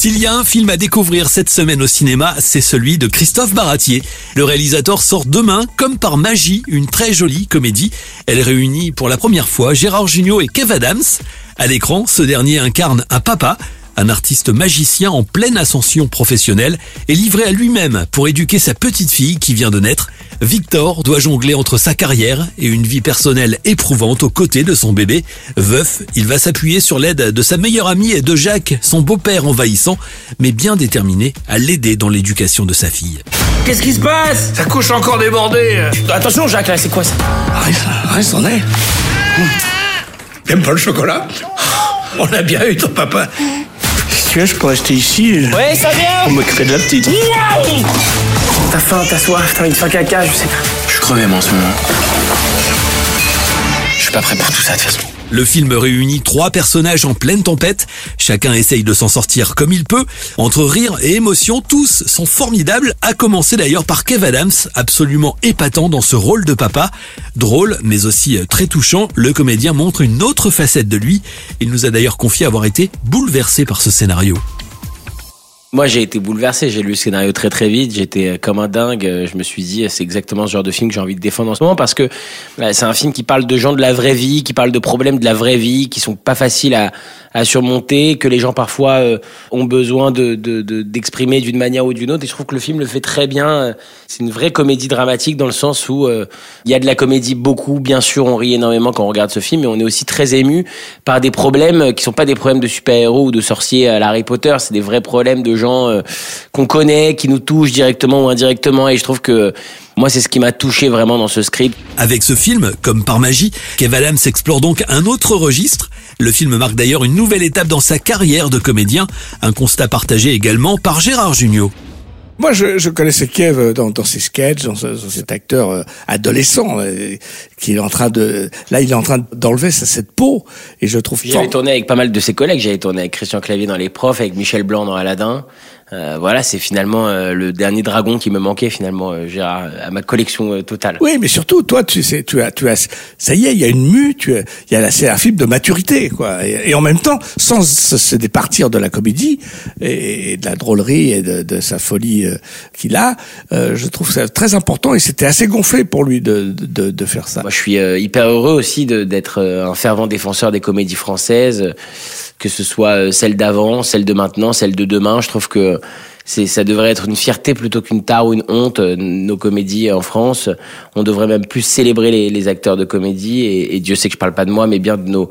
S'il y a un film à découvrir cette semaine au cinéma, c'est celui de Christophe Baratier. Le réalisateur sort demain, comme par magie, une très jolie comédie. Elle réunit pour la première fois Gérard Jugnot et Kev Adams. À l'écran, ce dernier incarne un papa, un artiste magicien en pleine ascension professionnelle et livré à lui-même pour éduquer sa petite fille qui vient de naître. Victor doit jongler entre sa carrière et une vie personnelle éprouvante aux côtés de son bébé. Veuf, il va s'appuyer sur l'aide de sa meilleure amie et de Jacques, son beau-père envahissant, mais bien déterminé à l'aider dans l'éducation de sa fille. Qu'est-ce qui se passe? Sa couche encore débordée. Attention Jacques, là, c'est quoi ça? Reste, reste en est. T'aimes pas le chocolat? On a bien eu ton papa. Si tu veux, je peux rester ici. Ouais, ça vient On m'occuper de la petite. T'as faim, t'as soif, t'as envie de faire caca, je sais pas. Je suis crevé moi en ce moment. Je suis pas prêt pour tout ça de toute façon. Le film réunit trois personnages en pleine tempête. Chacun essaye de s'en sortir comme il peut. Entre rire et émotion, tous sont formidables, à commencer d'ailleurs par Kev Adams, absolument épatant dans ce rôle de papa. Drôle, mais aussi très touchant, le comédien montre une autre facette de lui. Il nous a d'ailleurs confié avoir été bouleversé par ce scénario. Moi, j'ai été bouleversé. J'ai lu le scénario très très vite. J'étais euh, comme un dingue. Je me suis dit, c'est exactement ce genre de film que j'ai envie de défendre en ce moment parce que euh, c'est un film qui parle de gens de la vraie vie, qui parle de problèmes de la vraie vie, qui sont pas faciles à, à surmonter, que les gens parfois euh, ont besoin de d'exprimer de, d'une manière ou d'une autre. Et je trouve que le film le fait très bien. C'est une vraie comédie dramatique dans le sens où il y a de la comédie beaucoup. Bien sûr, on rit énormément quand on regarde ce film, mais on est aussi très ému par des problèmes qui sont pas des problèmes de super-héros ou de sorciers à Harry Potter. C'est des vrais problèmes de gens euh, qu'on connaît, qui nous touchent directement ou indirectement. Et je trouve que moi, c'est ce qui m'a touché vraiment dans ce script. Avec ce film, comme par magie, Kev Adams explore donc un autre registre. Le film marque d'ailleurs une nouvelle étape dans sa carrière de comédien, un constat partagé également par Gérard Jugnot. Moi, je, je connaissais Kev dans, dans ses sketchs, dans, cet acteur euh, adolescent euh, qui est en train de. Là, il est en train d'enlever cette peau, et je trouve. J'avais tourné avec pas mal de ses collègues. J'avais tourné avec Christian Clavier dans Les Profs, avec Michel Blanc dans Aladdin. Euh, voilà, c'est finalement euh, le dernier dragon qui me manquait finalement, euh, Gérard, à ma collection totale. Oui, mais surtout toi, tu sais, tu as, tu as, ça y est, il y a une mue, tu as, il y a c'est un film de maturité, quoi. Et, en même temps, sans se départir de la comédie et, de la drôlerie et de, de sa folie qu'il a, je trouve ça très important. Et c'était assez gonflé pour lui de, de, de faire ça. Moi, je suis hyper heureux aussi d'être un fervent défenseur des comédies françaises que ce soit celle d'avant, celle de maintenant, celle de demain. Je trouve que c'est ça devrait être une fierté plutôt qu'une tare ou une honte. Euh, nos comédies en France, on devrait même plus célébrer les, les acteurs de comédie. Et, et, Dieu sait que je parle pas de moi, mais bien de nos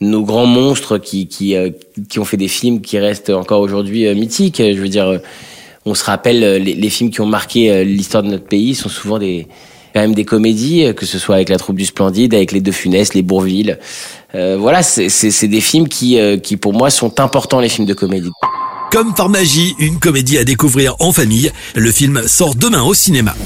nos grands monstres qui qui euh, qui ont fait des films qui restent encore aujourd'hui mythiques. Je veux dire, on se rappelle les, les films qui ont marqué l'histoire de notre pays sont souvent des quand même des comédies, que ce soit avec la troupe du Splendide, avec les Deux Funès, les Bourville. Euh, voilà, c'est des films qui, euh, qui pour moi sont importants, les films de comédie. Comme par magie, une comédie à découvrir en famille. Le film sort demain au cinéma.